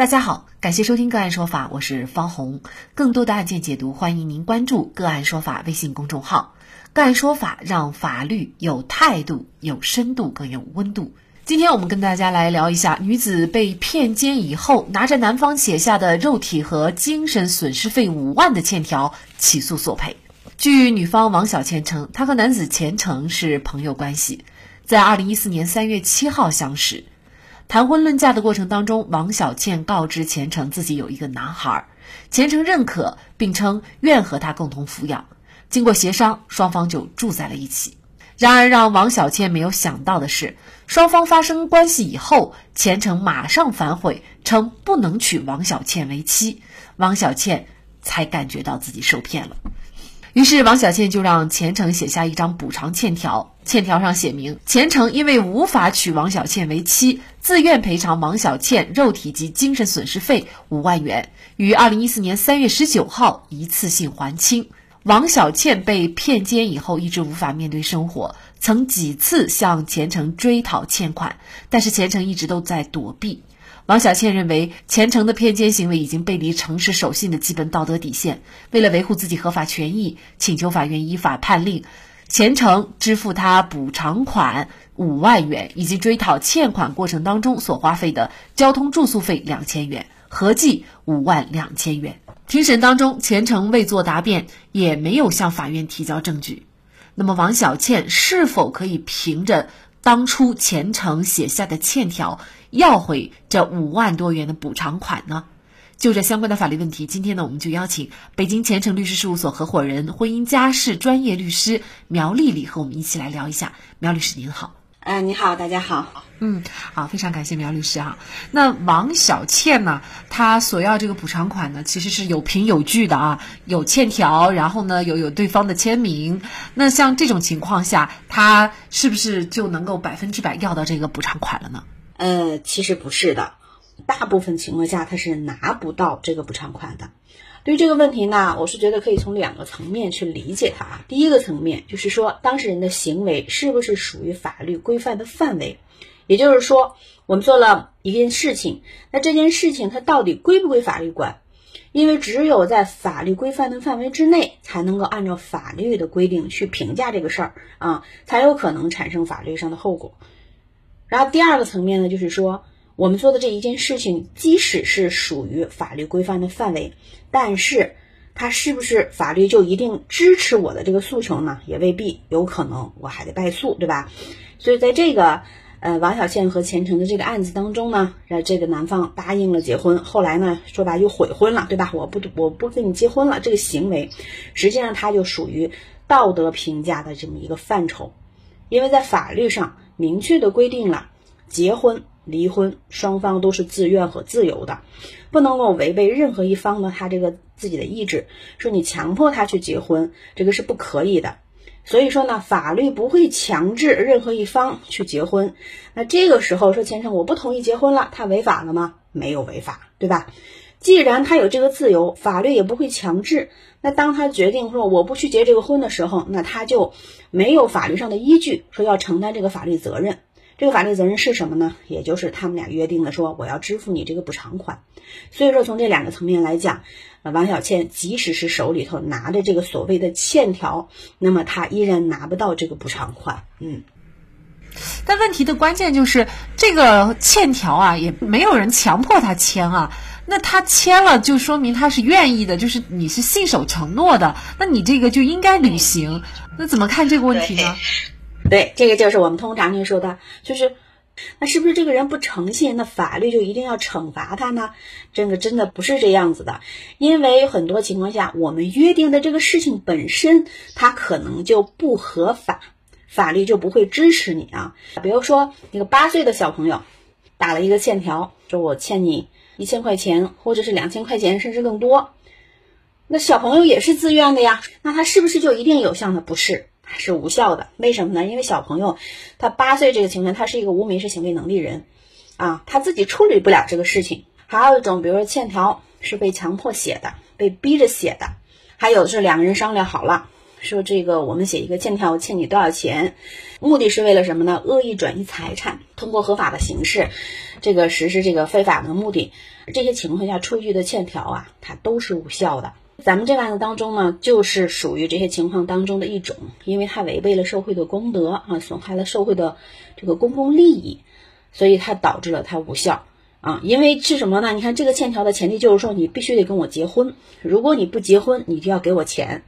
大家好，感谢收听个案说法，我是方红。更多的案件解读，欢迎您关注个案说法微信公众号。个案说法让法律有态度、有深度、更有温度。今天我们跟大家来聊一下，女子被骗奸以后，拿着男方写下的肉体和精神损失费五万的欠条起诉索赔。据女方王小倩称，她和男子钱成是朋友关系，在二零一四年三月七号相识。谈婚论嫁的过程当中，王小倩告知钱程自己有一个男孩，钱程认可，并称愿和他共同抚养。经过协商，双方就住在了一起。然而，让王小倩没有想到的是，双方发生关系以后，钱程马上反悔，称不能娶王小倩为妻。王小倩才感觉到自己受骗了。于是，王小倩就让钱程写下一张补偿欠条。欠条上写明，钱程因为无法娶王小倩为妻，自愿赔偿王小倩肉体及精神损失费五万元，于二零一四年三月十九号一次性还清。王小倩被骗奸以后，一直无法面对生活，曾几次向钱程追讨欠款，但是钱程一直都在躲避。王小倩认为，钱程的骗奸行为已经背离诚实守信的基本道德底线。为了维护自己合法权益，请求法院依法判令钱程支付他补偿款五万元，以及追讨欠款过程当中所花费的交通住宿费两千元，合计五万两千元。庭审当中，钱程未作答辩，也没有向法院提交证据。那么，王小倩是否可以凭着当初钱成写下的欠条？要回这五万多元的补偿款呢？就这相关的法律问题，今天呢，我们就邀请北京前程律师事务所合伙人、婚姻家事专业律师苗丽丽和我们一起来聊一下。苗律师您好，嗯，你好，大家好，嗯，好，非常感谢苗律师哈。那王小倩呢，她索要这个补偿款呢，其实是有凭有据的啊，有欠条，然后呢，有有对方的签名。那像这种情况下，她是不是就能够百分之百要到这个补偿款了呢？呃，其实不是的，大部分情况下她是拿不到这个补偿款的。对于这个问题呢，我是觉得可以从两个层面去理解它啊。第一个层面就是说，当事人的行为是不是属于法律规范的范围？也就是说，我们做了一件事情，那这件事情它到底归不归法律管？因为只有在法律规范的范围之内，才能够按照法律的规定去评价这个事儿啊，才有可能产生法律上的后果。然后第二个层面呢，就是说我们做的这一件事情，即使是属于法律规范的范围，但是它是不是法律就一定支持我的这个诉求呢？也未必，有可能我还得败诉，对吧？所以在这个呃王小倩和钱程的这个案子当中呢，让这个男方答应了结婚，后来呢说白又悔婚了，对吧？我不我不跟你结婚了，这个行为实际上它就属于道德评价的这么一个范畴，因为在法律上。明确的规定了，结婚、离婚双方都是自愿和自由的，不能够违背任何一方呢他这个自己的意志，说你强迫他去结婚，这个是不可以的。所以说呢，法律不会强制任何一方去结婚。那这个时候说钱程我不同意结婚了，他违法了吗？没有违法，对吧？既然他有这个自由，法律也不会强制。那当他决定说我不去结这个婚的时候，那他就没有法律上的依据说要承担这个法律责任。这个法律责任是什么呢？也就是他们俩约定的说我要支付你这个补偿款。所以说从这两个层面来讲，王小倩即使是手里头拿着这个所谓的欠条，那么他依然拿不到这个补偿款。嗯。但问题的关键就是这个欠条啊，也没有人强迫他签啊。那他签了，就说明他是愿意的，就是你是信守承诺的，那你这个就应该履行。那怎么看这个问题呢？对，这个就是我们通常就说的，就是那是不是这个人不诚信，那法律就一定要惩罚他呢？这个真的不是这样子的，因为很多情况下，我们约定的这个事情本身，它可能就不合法，法律就不会支持你啊。比如说，一个八岁的小朋友打了一个欠条，说我欠你。一千块钱，或者是两千块钱，甚至更多，那小朋友也是自愿的呀，那他是不是就一定有效呢？不是，是无效的。为什么呢？因为小朋友他八岁这个情况，他是一个无民事行为能力人，啊，他自己处理不了这个事情。还有一种，比如说欠条是被强迫写的，被逼着写的，还有是两个人商量好了，说这个我们写一个欠条，我欠你多少钱，目的是为了什么呢？恶意转移财产，通过合法的形式，这个实施这个非法的目的，这些情况下出具的欠条啊，它都是无效的。咱们这个案子当中呢，就是属于这些情况当中的一种，因为它违背了社会的公德啊，损害了社会的这个公共利益，所以它导致了它无效。啊，因为是什么呢？你看这个欠条的前提就是说你必须得跟我结婚，如果你不结婚，你就要给我钱。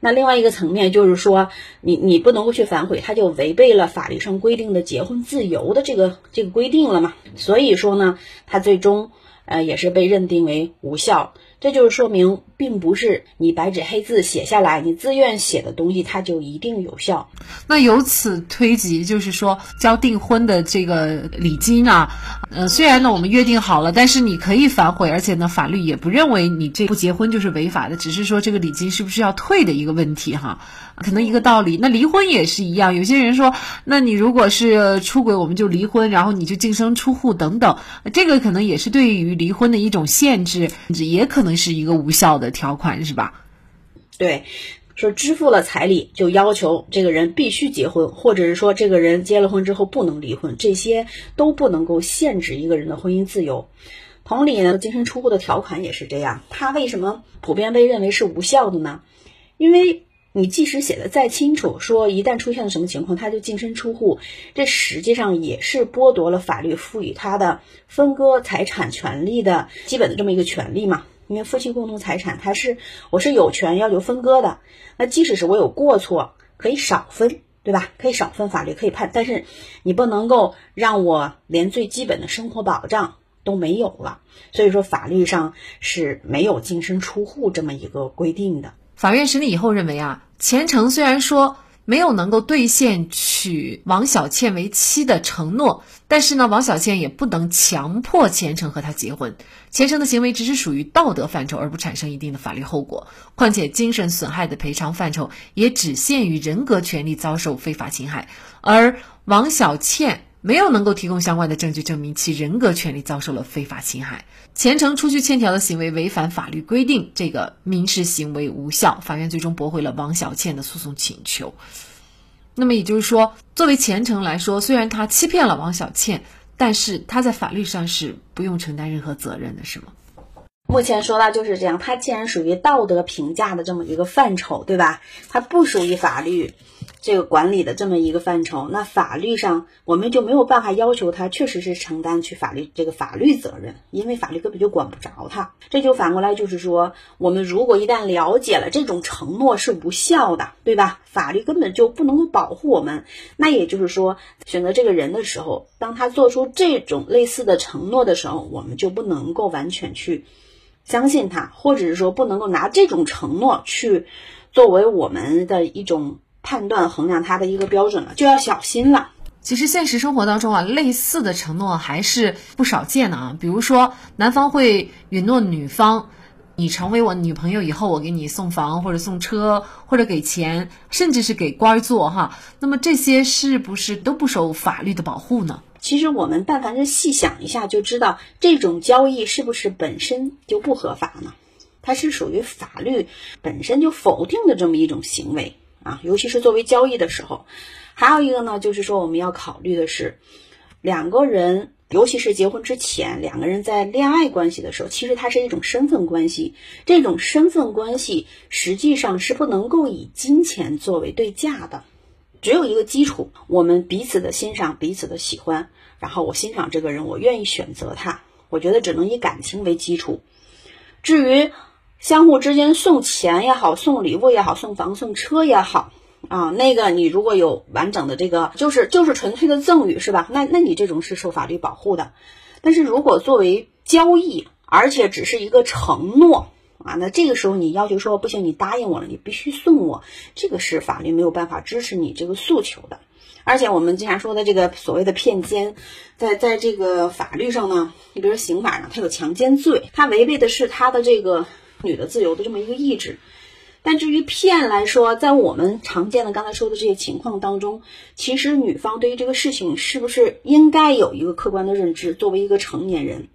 那另外一个层面就是说，你你不能够去反悔，他就违背了法律上规定的结婚自由的这个这个规定了嘛。所以说呢，他最终呃也是被认定为无效。这就是说明，并不是你白纸黑字写下来，你自愿写的东西，它就一定有效。那由此推及，就是说交订婚的这个礼金啊，呃，虽然呢我们约定好了，但是你可以反悔，而且呢法律也不认为你这不结婚就是违法的，只是说这个礼金是不是要退的一个问题哈。可能一个道理，那离婚也是一样。有些人说，那你如果是出轨，我们就离婚，然后你就净身出户等等，这个可能也是对于离婚的一种限制，也可能是一个无效的的条款，是吧？对，说支付了彩礼就要求这个人必须结婚，或者是说这个人结了婚之后不能离婚，这些都不能够限制一个人的婚姻自由。同理呢，净身出户的条款也是这样，它为什么普遍被认为是无效的呢？因为。你即使写的再清楚，说一旦出现了什么情况，他就净身出户，这实际上也是剥夺了法律赋予他的分割财产权利的基本的这么一个权利嘛。因为夫妻共同财产，它是我是有权要求分割的。那即使是我有过错，可以少分，对吧？可以少分，法律可以判，但是你不能够让我连最基本的生活保障都没有了。所以说，法律上是没有净身出户这么一个规定的。法院审理以后认为啊，钱程虽然说没有能够兑现娶王小倩为妻的承诺，但是呢，王小倩也不能强迫钱程和他结婚。钱程的行为只是属于道德范畴，而不产生一定的法律后果。况且精神损害的赔偿范畴也只限于人格权利遭受非法侵害，而王小倩。没有能够提供相关的证据证明其人格权利遭受了非法侵害，钱程出具欠条的行为违反法律规定，这个民事行为无效，法院最终驳回了王小倩的诉讼请求。那么也就是说，作为钱程来说，虽然他欺骗了王小倩，但是他在法律上是不用承担任何责任的，是吗？目前说到就是这样，他既然属于道德评价的这么一个范畴，对吧？他不属于法律这个管理的这么一个范畴，那法律上我们就没有办法要求他确实是承担去法律这个法律责任，因为法律根本就管不着他。这就反过来就是说，我们如果一旦了解了这种承诺是无效的，对吧？法律根本就不能够保护我们。那也就是说，选择这个人的时候，当他做出这种类似的承诺的时候，我们就不能够完全去。相信他，或者是说不能够拿这种承诺去作为我们的一种判断衡量他的一个标准了，就要小心了。其实现实生活当中啊，类似的承诺还是不少见的啊。比如说，男方会允诺女方，你成为我女朋友以后，我给你送房或者送车或者给钱，甚至是给官做哈。那么这些是不是都不受法律的保护呢？其实我们但凡是细想一下，就知道这种交易是不是本身就不合法呢？它是属于法律本身就否定的这么一种行为啊，尤其是作为交易的时候。还有一个呢，就是说我们要考虑的是，两个人，尤其是结婚之前，两个人在恋爱关系的时候，其实它是一种身份关系。这种身份关系实际上是不能够以金钱作为对价的。只有一个基础，我们彼此的欣赏，彼此的喜欢，然后我欣赏这个人，我愿意选择他。我觉得只能以感情为基础。至于相互之间送钱也好，送礼物也好，送房送车也好，啊，那个你如果有完整的这个，就是就是纯粹的赠与，是吧？那那你这种是受法律保护的。但是如果作为交易，而且只是一个承诺。啊，那这个时候你要求说不行，你答应我了，你必须送我，这个是法律没有办法支持你这个诉求的。而且我们经常说的这个所谓的骗奸，在在这个法律上呢，你比如说刑法上，它有强奸罪，它违背的是他的这个女的自由的这么一个意志。但至于骗来说，在我们常见的刚才说的这些情况当中，其实女方对于这个事情是不是应该有一个客观的认知？作为一个成年人，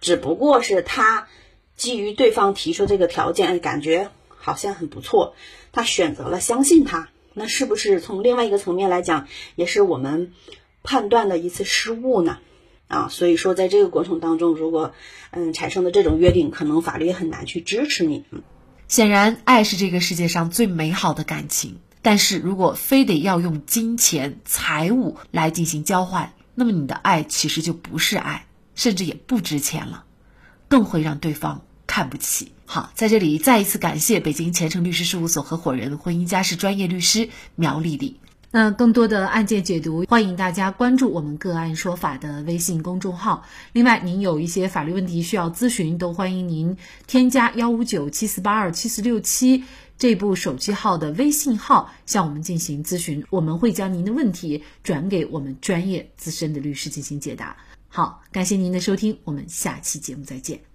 只不过是她。基于对方提出这个条件，感觉好像很不错，他选择了相信他，那是不是从另外一个层面来讲，也是我们判断的一次失误呢？啊，所以说在这个过程当中，如果嗯产生的这种约定，可能法律也很难去支持你。显然，爱是这个世界上最美好的感情，但是如果非得要用金钱、财物来进行交换，那么你的爱其实就不是爱，甚至也不值钱了，更会让对方看不起。好，在这里再一次感谢北京前程律师事务所合伙人、婚姻家事专业律师苗丽丽。那更多的案件解读，欢迎大家关注我们个案说法的微信公众号。另外，您有一些法律问题需要咨询，都欢迎您添加幺五九七四八二七四六七这部手机号的微信号向我们进行咨询，我们会将您的问题转给我们专业资深的律师进行解答。好，感谢您的收听，我们下期节目再见。